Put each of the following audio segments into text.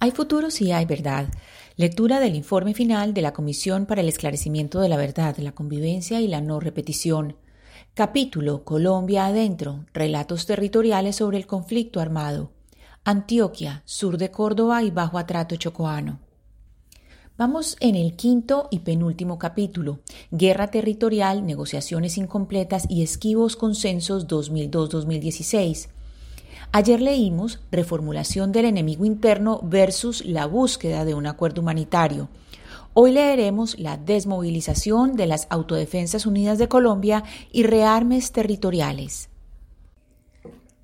Hay futuro si hay verdad. Lectura del informe final de la Comisión para el Esclarecimiento de la Verdad, la Convivencia y la No Repetición. Capítulo Colombia Adentro. Relatos territoriales sobre el conflicto armado. Antioquia, sur de Córdoba y Bajo Atrato Chocoano. Vamos en el quinto y penúltimo capítulo, Guerra Territorial, Negociaciones Incompletas y Esquivos Consensos 2002-2016. Ayer leímos Reformulación del enemigo interno versus la búsqueda de un acuerdo humanitario. Hoy leeremos la desmovilización de las Autodefensas Unidas de Colombia y rearmes territoriales.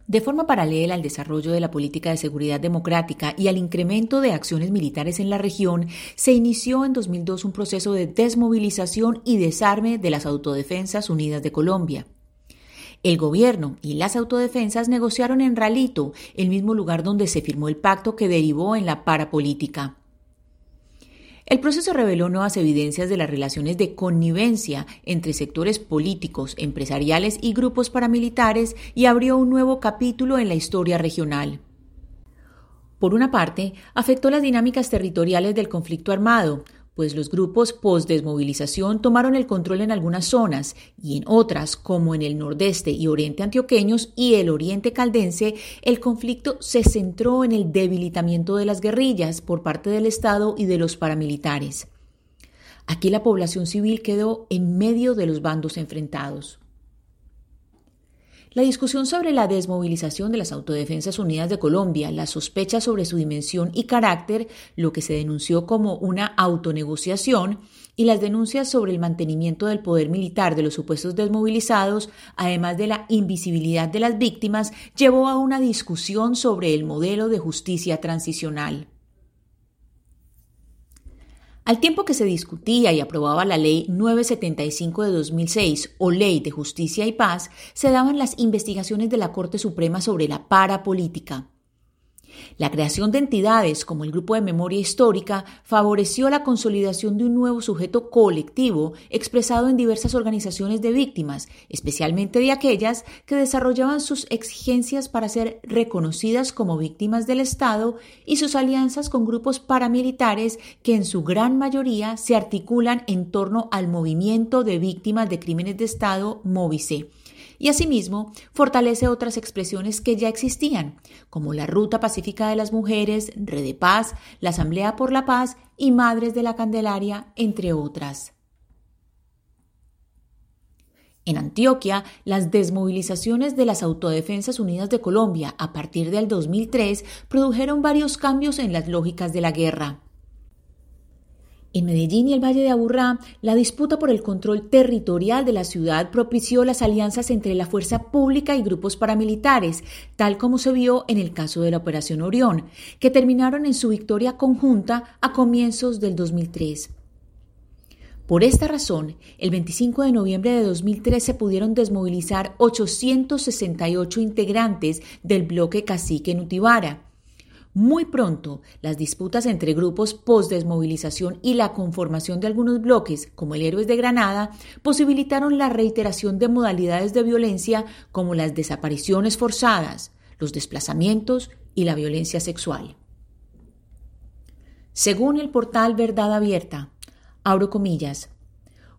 De forma paralela al desarrollo de la política de seguridad democrática y al incremento de acciones militares en la región, se inició en 2002 un proceso de desmovilización y desarme de las Autodefensas Unidas de Colombia. El gobierno y las autodefensas negociaron en Ralito, el mismo lugar donde se firmó el pacto que derivó en la parapolítica. El proceso reveló nuevas evidencias de las relaciones de connivencia entre sectores políticos, empresariales y grupos paramilitares y abrió un nuevo capítulo en la historia regional. Por una parte, afectó las dinámicas territoriales del conflicto armado, pues los grupos post-desmovilización tomaron el control en algunas zonas y en otras, como en el nordeste y oriente antioqueños y el oriente caldense, el conflicto se centró en el debilitamiento de las guerrillas por parte del Estado y de los paramilitares. Aquí la población civil quedó en medio de los bandos enfrentados. La discusión sobre la desmovilización de las Autodefensas Unidas de Colombia, la sospecha sobre su dimensión y carácter, lo que se denunció como una autonegociación, y las denuncias sobre el mantenimiento del poder militar de los supuestos desmovilizados, además de la invisibilidad de las víctimas, llevó a una discusión sobre el modelo de justicia transicional. Al tiempo que se discutía y aprobaba la Ley 975 de 2006 o Ley de Justicia y Paz, se daban las investigaciones de la Corte Suprema sobre la parapolítica. La creación de entidades como el Grupo de Memoria Histórica favoreció la consolidación de un nuevo sujeto colectivo expresado en diversas organizaciones de víctimas, especialmente de aquellas que desarrollaban sus exigencias para ser reconocidas como víctimas del Estado y sus alianzas con grupos paramilitares que en su gran mayoría se articulan en torno al movimiento de víctimas de crímenes de Estado MOVICE y asimismo fortalece otras expresiones que ya existían, como la Ruta Pacífica de las Mujeres, Red de Paz, la Asamblea por la Paz y Madres de la Candelaria, entre otras. En Antioquia, las desmovilizaciones de las Autodefensas Unidas de Colombia a partir del 2003 produjeron varios cambios en las lógicas de la guerra. En Medellín y el Valle de Aburrá, la disputa por el control territorial de la ciudad propició las alianzas entre la fuerza pública y grupos paramilitares, tal como se vio en el caso de la Operación Orión, que terminaron en su victoria conjunta a comienzos del 2003. Por esta razón, el 25 de noviembre de 2003 se pudieron desmovilizar 868 integrantes del bloque Cacique Nutibara, muy pronto, las disputas entre grupos post-desmovilización y la conformación de algunos bloques, como el Héroes de Granada, posibilitaron la reiteración de modalidades de violencia como las desapariciones forzadas, los desplazamientos y la violencia sexual. Según el portal Verdad Abierta, abro comillas,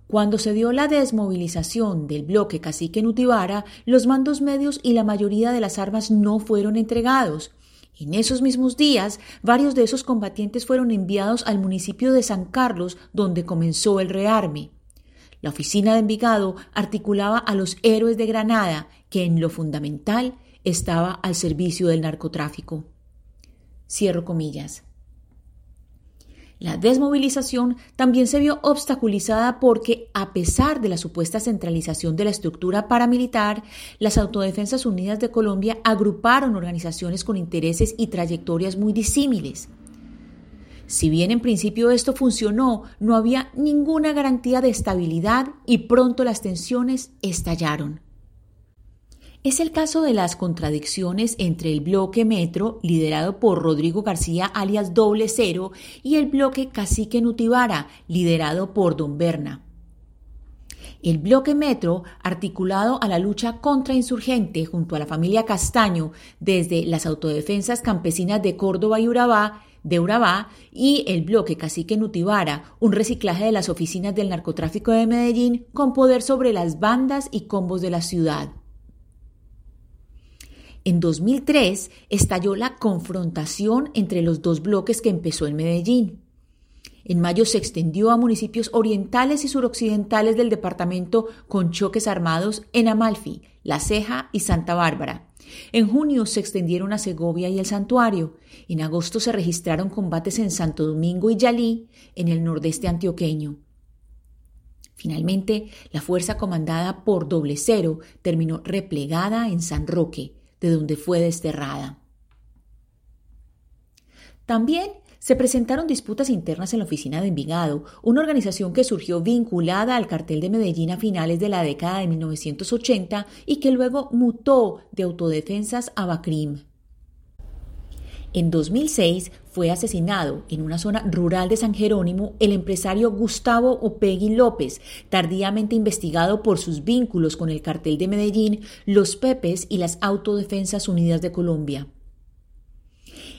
cuando se dio la desmovilización del bloque Cacique Nutibara, los mandos medios y la mayoría de las armas no fueron entregados, en esos mismos días, varios de esos combatientes fueron enviados al municipio de San Carlos, donde comenzó el rearme. La oficina de Envigado articulaba a los héroes de Granada, que en lo fundamental estaba al servicio del narcotráfico. Cierro comillas. La desmovilización también se vio obstaculizada porque, a pesar de la supuesta centralización de la estructura paramilitar, las Autodefensas Unidas de Colombia agruparon organizaciones con intereses y trayectorias muy disímiles. Si bien en principio esto funcionó, no había ninguna garantía de estabilidad y pronto las tensiones estallaron. Es el caso de las contradicciones entre el bloque Metro, liderado por Rodrigo García alias Doble Cero, y el bloque Cacique Nutibara, liderado por Don Berna. El bloque Metro, articulado a la lucha contra insurgente junto a la familia Castaño desde las autodefensas campesinas de Córdoba y Urabá, de Urabá, y el bloque Cacique Nutibara, un reciclaje de las oficinas del narcotráfico de Medellín con poder sobre las bandas y combos de la ciudad. En 2003 estalló la confrontación entre los dos bloques que empezó en Medellín. En mayo se extendió a municipios orientales y suroccidentales del departamento con choques armados en Amalfi, La Ceja y Santa Bárbara. En junio se extendieron a Segovia y el Santuario. En agosto se registraron combates en Santo Domingo y Yalí, en el nordeste antioqueño. Finalmente, la fuerza comandada por Doble Cero terminó replegada en San Roque, de donde fue desterrada. También se presentaron disputas internas en la oficina de Envigado, una organización que surgió vinculada al cartel de Medellín a finales de la década de 1980 y que luego mutó de autodefensas a Bacrim. En 2006 fue asesinado en una zona rural de San Jerónimo el empresario Gustavo Opegui López, tardíamente investigado por sus vínculos con el cartel de Medellín, los Pepes y las Autodefensas Unidas de Colombia.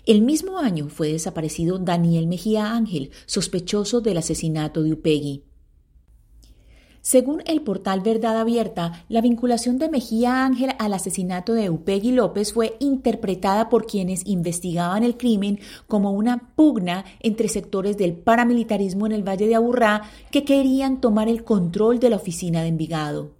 El mismo año fue desaparecido Daniel Mejía Ángel, sospechoso del asesinato de Upegui. Según el portal Verdad Abierta, la vinculación de Mejía Ángel al asesinato de Upegui López fue interpretada por quienes investigaban el crimen como una pugna entre sectores del paramilitarismo en el Valle de Aburrá que querían tomar el control de la oficina de Envigado.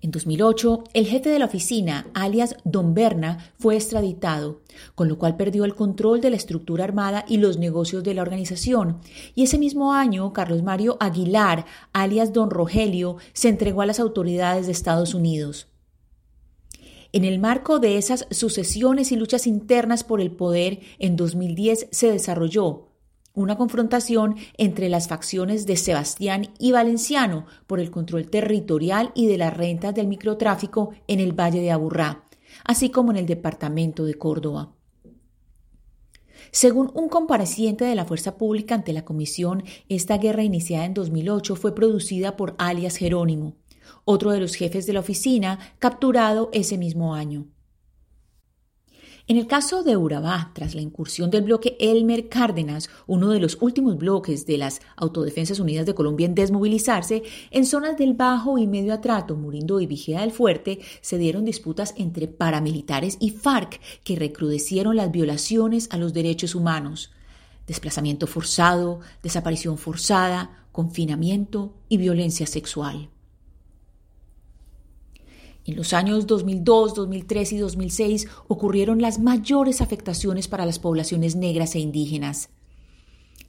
En 2008, el jefe de la oficina, alias Don Berna, fue extraditado, con lo cual perdió el control de la estructura armada y los negocios de la organización. Y ese mismo año, Carlos Mario Aguilar, alias Don Rogelio, se entregó a las autoridades de Estados Unidos. En el marco de esas sucesiones y luchas internas por el poder, en 2010 se desarrolló, una confrontación entre las facciones de Sebastián y Valenciano por el control territorial y de las rentas del microtráfico en el Valle de Aburrá, así como en el departamento de Córdoba. Según un compareciente de la Fuerza Pública ante la Comisión, esta guerra iniciada en 2008 fue producida por alias Jerónimo, otro de los jefes de la oficina, capturado ese mismo año. En el caso de Urabá, tras la incursión del bloque Elmer Cárdenas, uno de los últimos bloques de las Autodefensas Unidas de Colombia en desmovilizarse, en zonas del Bajo y Medio Atrato, Murindo y Vigía del Fuerte, se dieron disputas entre paramilitares y FARC que recrudecieron las violaciones a los derechos humanos. Desplazamiento forzado, desaparición forzada, confinamiento y violencia sexual. En los años 2002, 2003 y 2006 ocurrieron las mayores afectaciones para las poblaciones negras e indígenas.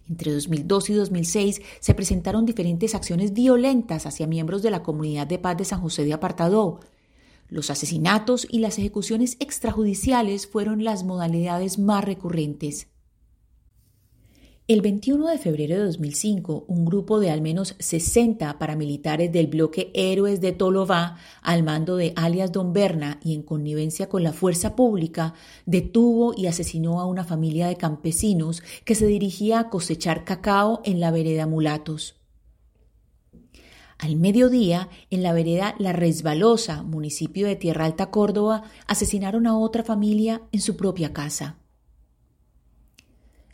Entre 2002 y 2006 se presentaron diferentes acciones violentas hacia miembros de la comunidad de paz de San José de Apartadó. Los asesinatos y las ejecuciones extrajudiciales fueron las modalidades más recurrentes. El 21 de febrero de 2005, un grupo de al menos 60 paramilitares del bloque Héroes de Tolobá, al mando de alias Don Berna y en connivencia con la fuerza pública, detuvo y asesinó a una familia de campesinos que se dirigía a cosechar cacao en la vereda Mulatos. Al mediodía, en la vereda La Resbalosa, municipio de Tierra Alta, Córdoba, asesinaron a otra familia en su propia casa.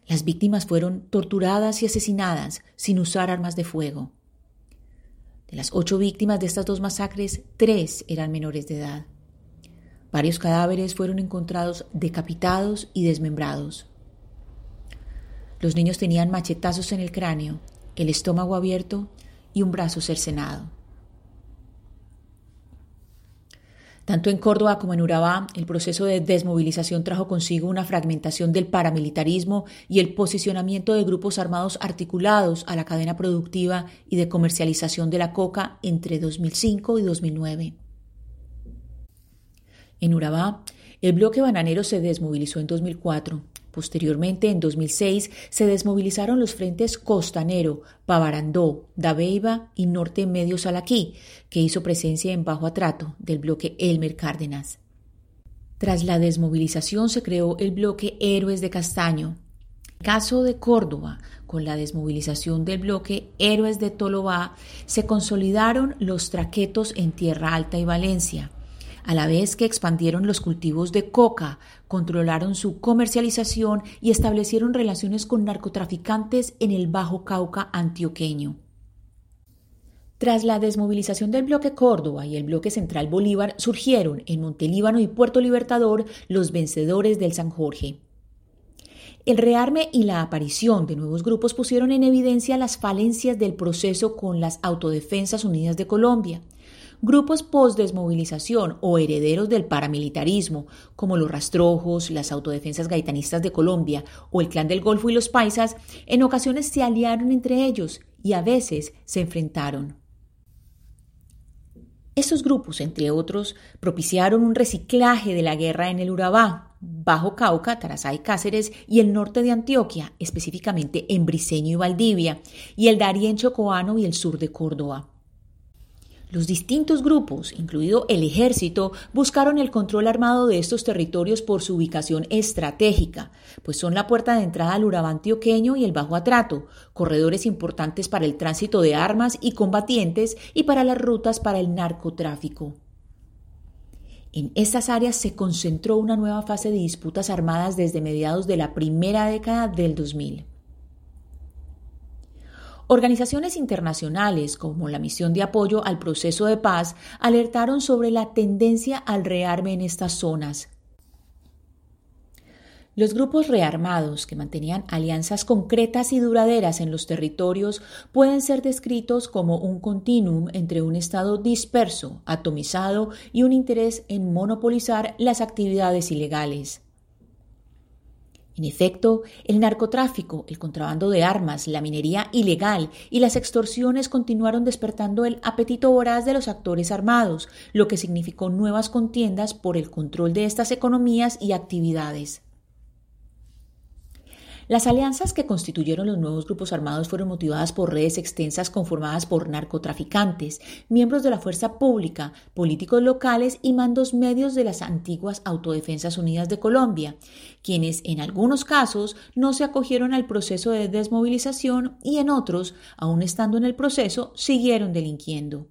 Las víctimas fueron torturadas y asesinadas sin usar armas de fuego. De las ocho víctimas de estas dos masacres, tres eran menores de edad. Varios cadáveres fueron encontrados decapitados y desmembrados. Los niños tenían machetazos en el cráneo, el estómago abierto y un brazo cercenado. Tanto en Córdoba como en Urabá, el proceso de desmovilización trajo consigo una fragmentación del paramilitarismo y el posicionamiento de grupos armados articulados a la cadena productiva y de comercialización de la coca entre 2005 y 2009. En Urabá, el bloque bananero se desmovilizó en 2004 Posteriormente, en 2006, se desmovilizaron los frentes Costanero, Pavarandó, Dabeiba y Norte Medio Salaquí, que hizo presencia en bajo atrato del bloque Elmer Cárdenas. Tras la desmovilización se creó el bloque Héroes de Castaño. Caso de Córdoba, con la desmovilización del bloque Héroes de Tolobá, se consolidaron los traquetos en Tierra Alta y Valencia. A la vez que expandieron los cultivos de coca, controlaron su comercialización y establecieron relaciones con narcotraficantes en el Bajo Cauca antioqueño. Tras la desmovilización del bloque Córdoba y el bloque central Bolívar, surgieron en Montelíbano y Puerto Libertador los vencedores del San Jorge. El rearme y la aparición de nuevos grupos pusieron en evidencia las falencias del proceso con las Autodefensas Unidas de Colombia, Grupos post-desmovilización o herederos del paramilitarismo, como los rastrojos, las autodefensas gaitanistas de Colombia o el Clan del Golfo y los Paisas, en ocasiones se aliaron entre ellos y a veces se enfrentaron. Estos grupos, entre otros, propiciaron un reciclaje de la guerra en el Urabá, Bajo Cauca, Tarazá y Cáceres y el norte de Antioquia, específicamente en Briceño y Valdivia, y el Darién Chocoano y el sur de Córdoba. Los distintos grupos, incluido el ejército, buscaron el control armado de estos territorios por su ubicación estratégica, pues son la puerta de entrada al Urabá antioqueño y el Bajo Atrato, corredores importantes para el tránsito de armas y combatientes y para las rutas para el narcotráfico. En estas áreas se concentró una nueva fase de disputas armadas desde mediados de la primera década del 2000. Organizaciones internacionales como la Misión de Apoyo al Proceso de Paz alertaron sobre la tendencia al rearme en estas zonas. Los grupos rearmados que mantenían alianzas concretas y duraderas en los territorios pueden ser descritos como un continuum entre un Estado disperso, atomizado y un interés en monopolizar las actividades ilegales. En efecto, el narcotráfico, el contrabando de armas, la minería ilegal y las extorsiones continuaron despertando el apetito voraz de los actores armados, lo que significó nuevas contiendas por el control de estas economías y actividades. Las alianzas que constituyeron los nuevos grupos armados fueron motivadas por redes extensas conformadas por narcotraficantes, miembros de la fuerza pública, políticos locales y mandos medios de las antiguas Autodefensas Unidas de Colombia, quienes en algunos casos no se acogieron al proceso de desmovilización y en otros, aun estando en el proceso, siguieron delinquiendo.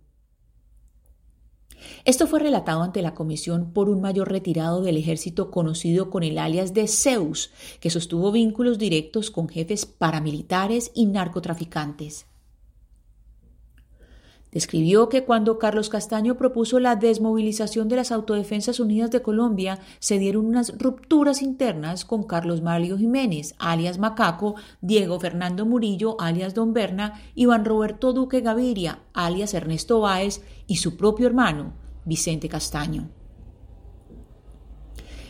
Esto fue relatado ante la comisión por un mayor retirado del ejército conocido con el alias de Zeus, que sostuvo vínculos directos con jefes paramilitares y narcotraficantes. Describió que cuando Carlos Castaño propuso la desmovilización de las Autodefensas Unidas de Colombia, se dieron unas rupturas internas con Carlos Mario Jiménez, alias Macaco, Diego Fernando Murillo, alias Don Berna, Iván Roberto Duque Gaviria, alias Ernesto Báez, y su propio hermano, Vicente Castaño.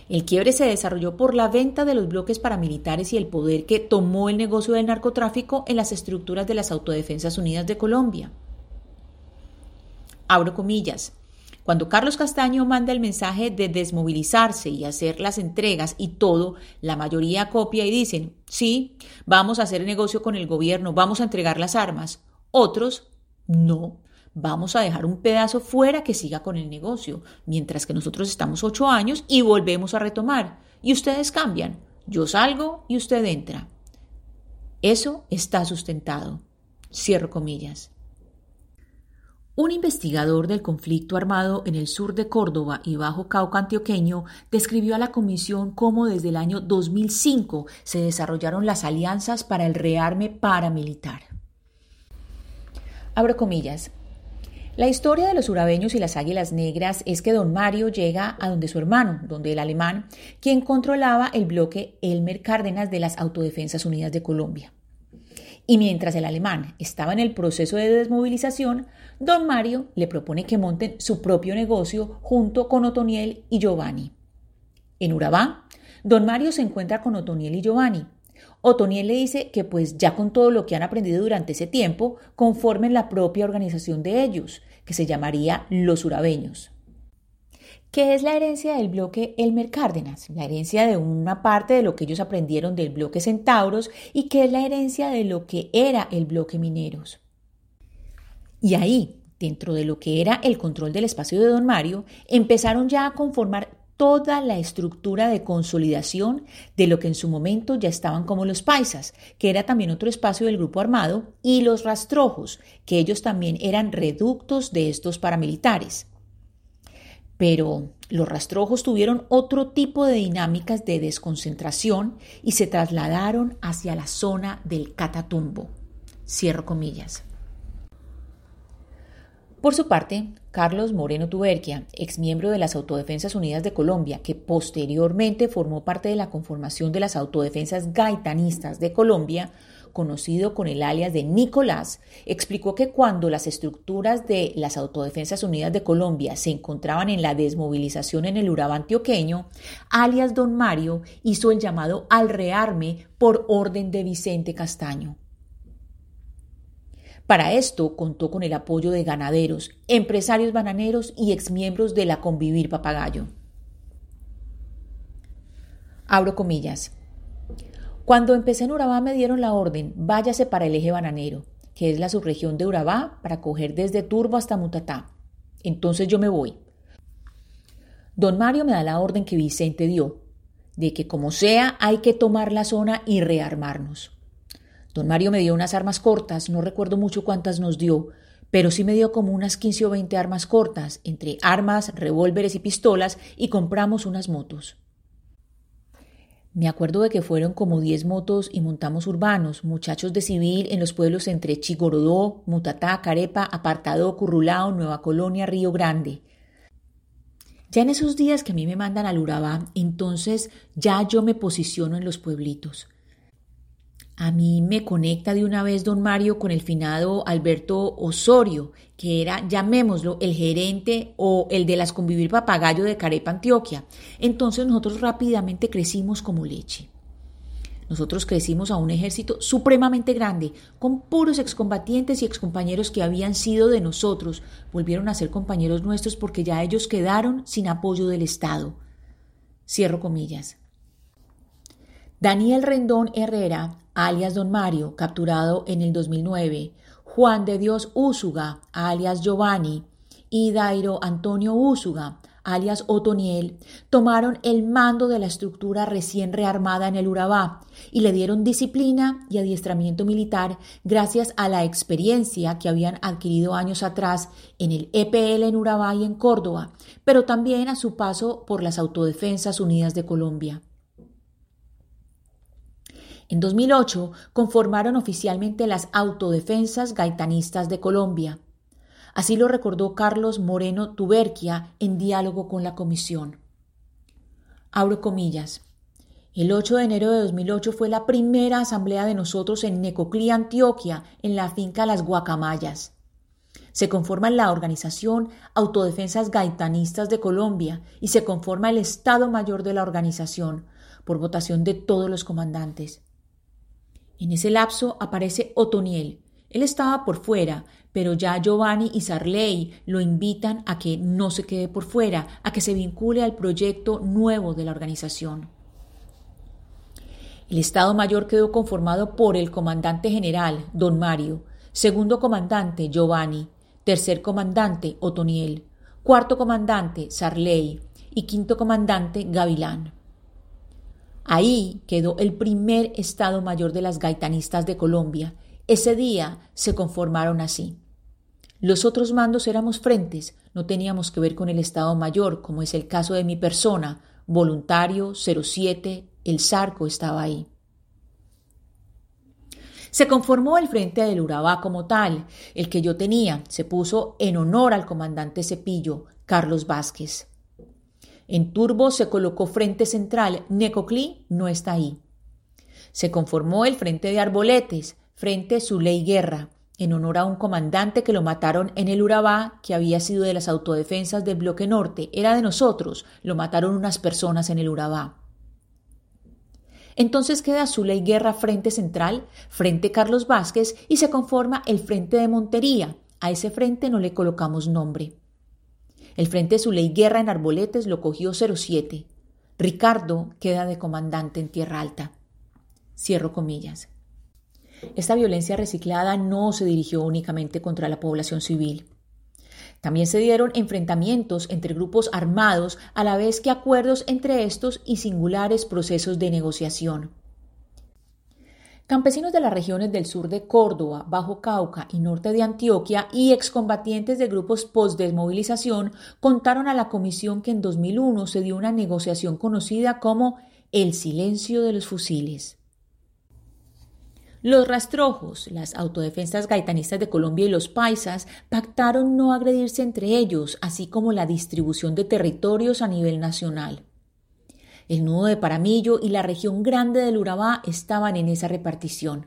El quiebre se desarrolló por la venta de los bloques paramilitares y el poder que tomó el negocio del narcotráfico en las estructuras de las Autodefensas Unidas de Colombia. Abro comillas. Cuando Carlos Castaño manda el mensaje de desmovilizarse y hacer las entregas y todo, la mayoría copia y dicen, sí, vamos a hacer negocio con el gobierno, vamos a entregar las armas. Otros, no, vamos a dejar un pedazo fuera que siga con el negocio, mientras que nosotros estamos ocho años y volvemos a retomar. Y ustedes cambian. Yo salgo y usted entra. Eso está sustentado. Cierro comillas. Un investigador del conflicto armado en el sur de Córdoba y Bajo Cauca antioqueño describió a la comisión cómo desde el año 2005 se desarrollaron las alianzas para el rearme paramilitar. Abro comillas. La historia de los urabeños y las águilas negras es que don Mario llega a donde su hermano, donde el alemán, quien controlaba el bloque Elmer Cárdenas de las Autodefensas Unidas de Colombia. Y mientras el alemán estaba en el proceso de desmovilización, don Mario le propone que monten su propio negocio junto con Otoniel y Giovanni. En Urabá, don Mario se encuentra con Otoniel y Giovanni, Otoniel le dice que pues ya con todo lo que han aprendido durante ese tiempo, conformen la propia organización de ellos, que se llamaría Los Urabeños. ¿Qué es la herencia del bloque Elmer Cárdenas? La herencia de una parte de lo que ellos aprendieron del bloque Centauros y qué es la herencia de lo que era el bloque Mineros. Y ahí, dentro de lo que era el control del espacio de Don Mario, empezaron ya a conformar toda la estructura de consolidación de lo que en su momento ya estaban como los paisas, que era también otro espacio del grupo armado, y los rastrojos, que ellos también eran reductos de estos paramilitares. Pero Los rastrojos tuvieron otro tipo de dinámicas de desconcentración y se trasladaron hacia la zona del Catatumbo. Cierro comillas. Por su parte, Carlos Moreno Tuberquia, exmiembro de las Autodefensas Unidas de Colombia, que posteriormente formó parte de la conformación de las Autodefensas Gaitanistas de Colombia, conocido con el alias de Nicolás, explicó que cuando las estructuras de las Autodefensas Unidas de Colombia se encontraban en la desmovilización en el Urabá antioqueño, alias Don Mario hizo el llamado al rearme por orden de Vicente Castaño. Para esto contó con el apoyo de ganaderos, empresarios bananeros y exmiembros de la Convivir Papagayo. Abro comillas. Cuando empecé en Urabá me dieron la orden, váyase para el eje bananero, que es la subregión de Urabá, para coger desde Turbo hasta Mutatá. Entonces yo me voy. Don Mario me da la orden que Vicente dio, de que como sea hay que tomar la zona y rearmarnos. Don Mario me dio unas armas cortas, no recuerdo mucho cuántas nos dio, pero sí me dio como unas 15 o 20 armas cortas, entre armas, revólveres y pistolas, y compramos unas motos. Me acuerdo de que fueron como 10 motos y montamos urbanos, muchachos de civil en los pueblos entre Chigorodó, Mutatá, Carepa, Apartado, Currulao, Nueva Colonia, Río Grande. Ya en esos días que a mí me mandan al Urabá, entonces ya yo me posiciono en los pueblitos. A mí me conecta de una vez don Mario con el finado Alberto Osorio, que era, llamémoslo, el gerente o el de las convivir papagayo de Carepa, Antioquia. Entonces nosotros rápidamente crecimos como leche. Nosotros crecimos a un ejército supremamente grande, con puros excombatientes y excompañeros que habían sido de nosotros, volvieron a ser compañeros nuestros porque ya ellos quedaron sin apoyo del Estado. Cierro comillas. Daniel Rendón Herrera, alias Don Mario, capturado en el 2009, Juan de Dios Úsuga, alias Giovanni, y Dairo Antonio Úsuga, alias Otoniel, tomaron el mando de la estructura recién rearmada en el Urabá y le dieron disciplina y adiestramiento militar gracias a la experiencia que habían adquirido años atrás en el EPL en Urabá y en Córdoba, pero también a su paso por las Autodefensas Unidas de Colombia. En 2008 conformaron oficialmente las Autodefensas Gaitanistas de Colombia. Así lo recordó Carlos Moreno Tuberquia en diálogo con la comisión. Abro comillas. El 8 de enero de 2008 fue la primera asamblea de nosotros en Necoclí, Antioquia, en la finca Las Guacamayas. Se conforma la organización Autodefensas Gaitanistas de Colombia y se conforma el Estado Mayor de la organización, por votación de todos los comandantes. En ese lapso aparece Otoniel. Él estaba por fuera, pero ya Giovanni y Sarley lo invitan a que no se quede por fuera, a que se vincule al proyecto nuevo de la organización. El Estado Mayor quedó conformado por el comandante general, don Mario, segundo comandante, Giovanni, tercer comandante, Otoniel, cuarto comandante, Sarley y quinto comandante, Gavilán. Ahí quedó el primer Estado Mayor de las gaitanistas de Colombia. Ese día se conformaron así. Los otros mandos éramos frentes, no teníamos que ver con el Estado Mayor, como es el caso de mi persona, voluntario, 07, el Zarco estaba ahí. Se conformó el frente del Urabá como tal, el que yo tenía, se puso en honor al comandante Cepillo, Carlos Vázquez. En Turbo se colocó frente central, Necoclí no está ahí. Se conformó el frente de Arboletes, frente Zuley Guerra, en honor a un comandante que lo mataron en el Urabá, que había sido de las autodefensas del bloque norte, era de nosotros, lo mataron unas personas en el Urabá. Entonces queda Zuley Guerra frente central, frente Carlos Vázquez y se conforma el frente de Montería. A ese frente no le colocamos nombre. El Frente ley Guerra en Arboletes lo cogió 07. Ricardo queda de comandante en Tierra Alta. Cierro comillas. Esta violencia reciclada no se dirigió únicamente contra la población civil. También se dieron enfrentamientos entre grupos armados a la vez que acuerdos entre estos y singulares procesos de negociación. Campesinos de las regiones del sur de Córdoba, Bajo Cauca y norte de Antioquia y excombatientes de grupos post-desmovilización contaron a la comisión que en 2001 se dio una negociación conocida como el silencio de los fusiles. Los rastrojos, las autodefensas gaitanistas de Colombia y los paisas pactaron no agredirse entre ellos, así como la distribución de territorios a nivel nacional. El nudo de Paramillo y la región grande del Urabá estaban en esa repartición.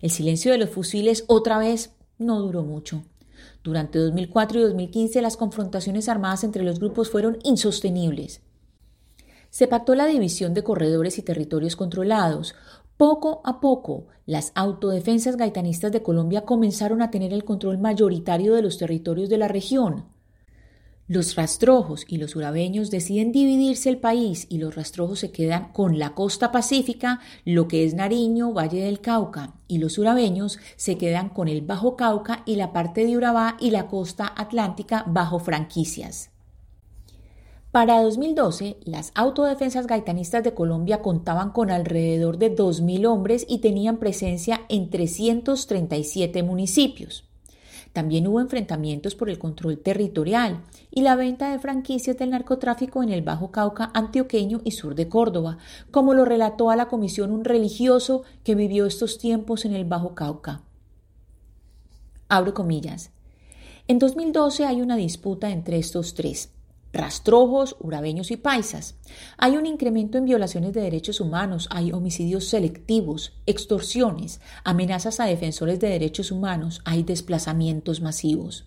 El silencio de los fusiles otra vez no duró mucho. Durante 2004 y 2015 las confrontaciones armadas entre los grupos fueron insostenibles. Se pactó la división de corredores y territorios controlados, poco a poco, las autodefensas gaitanistas de Colombia comenzaron a tener el control mayoritario de los territorios de la región. Los rastrojos y los urabeños deciden dividirse el país y los rastrojos se quedan con la costa pacífica, lo que es Nariño, Valle del Cauca, y los urabeños se quedan con el Bajo Cauca y la parte de Urabá y la costa atlántica bajo franquicias. Para 2012, las autodefensas gaitanistas de Colombia contaban con alrededor de 2.000 hombres y tenían presencia en 337 municipios. También hubo enfrentamientos por el control territorial y la venta de franquicias del narcotráfico en el Bajo Cauca antioqueño y sur de Córdoba, como lo relató a la comisión un religioso que vivió estos tiempos en el Bajo Cauca. Abro comillas. En 2012 hay una disputa entre estos tres rastrojos, urabeños y paisas. Hay un incremento en violaciones de derechos humanos, hay homicidios selectivos, extorsiones, amenazas a defensores de derechos humanos, hay desplazamientos masivos.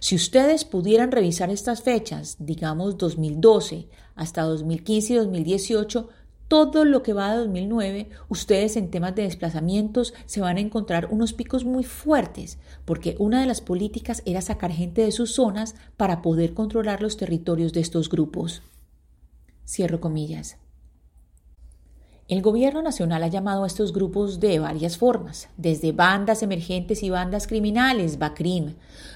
Si ustedes pudieran revisar estas fechas, digamos 2012 hasta 2015 y 2018, todo lo que va de 2009, ustedes en temas de desplazamientos se van a encontrar unos picos muy fuertes, porque una de las políticas era sacar gente de sus zonas para poder controlar los territorios de estos grupos. Cierro comillas. El gobierno nacional ha llamado a estos grupos de varias formas, desde bandas emergentes y bandas criminales, BACRIM,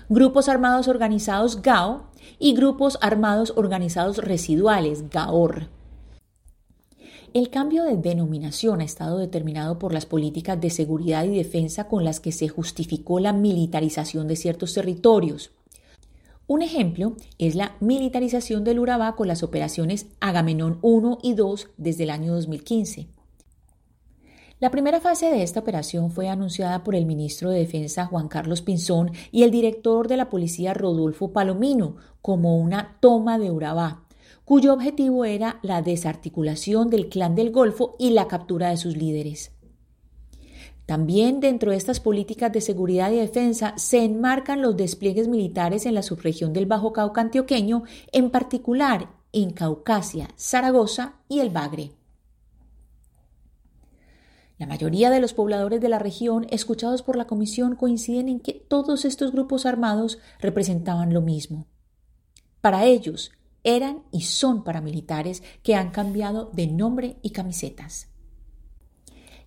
grupos armados organizados GAO y grupos armados organizados residuales, GAOR. El cambio de denominación ha estado determinado por las políticas de seguridad y defensa con las que se justificó la militarización de ciertos territorios. Un ejemplo es la militarización del Urabá con las operaciones Agamenón 1 y 2 desde el año 2015. La primera fase de esta operación fue anunciada por el ministro de Defensa Juan Carlos Pinzón y el director de la policía Rodolfo Palomino como una toma de Urabá, cuyo objetivo era la desarticulación del clan del Golfo y la captura de sus líderes. También dentro de estas políticas de seguridad y defensa se enmarcan los despliegues militares en la subregión del Bajo Cauca antioqueño, en particular en Caucasia, Zaragoza y el Bagre. La mayoría de los pobladores de la región escuchados por la Comisión coinciden en que todos estos grupos armados representaban lo mismo. Para ellos, eran y son paramilitares que han cambiado de nombre y camisetas.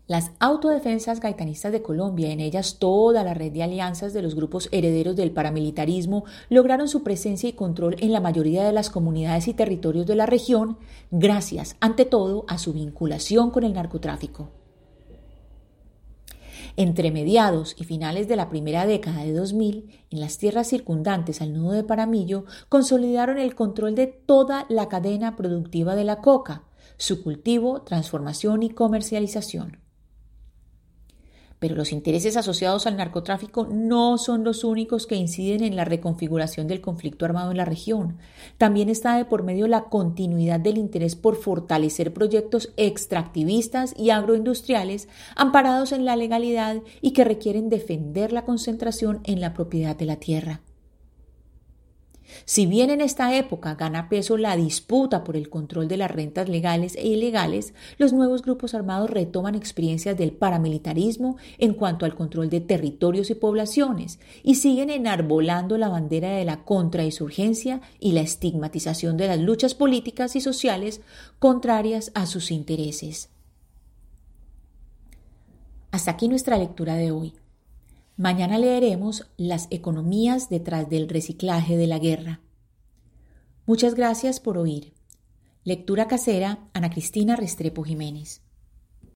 Las autodefensas gaitanistas de Colombia, en ellas toda la red de alianzas de los grupos herederos del paramilitarismo, lograron su presencia y control en la mayoría de las comunidades y territorios de la región, gracias, ante todo, a su vinculación con el narcotráfico. Entre mediados y finales de la primera década de 2000, en las tierras circundantes al nudo de Paramillo, consolidaron el control de toda la cadena productiva de la coca, su cultivo, transformación y comercialización. Pero los intereses asociados al narcotráfico no son los únicos que inciden en la reconfiguración del conflicto armado en la región. También está de por medio la continuidad del interés por fortalecer proyectos extractivistas y agroindustriales amparados en la legalidad y que requieren defender la concentración en la propiedad de la tierra. Si bien en esta época gana peso la disputa por el control de las rentas legales e ilegales, los nuevos grupos armados retoman experiencias del paramilitarismo en cuanto al control de territorios y poblaciones y siguen enarbolando la bandera de la contrainsurgencia y la estigmatización de las luchas políticas y sociales contrarias a sus intereses. Hasta aquí nuestra lectura de hoy. Mañana leeremos las economías detrás del reciclaje de la guerra. Muchas gracias por oír. Lectura casera, Ana Cristina Restrepo Jiménez.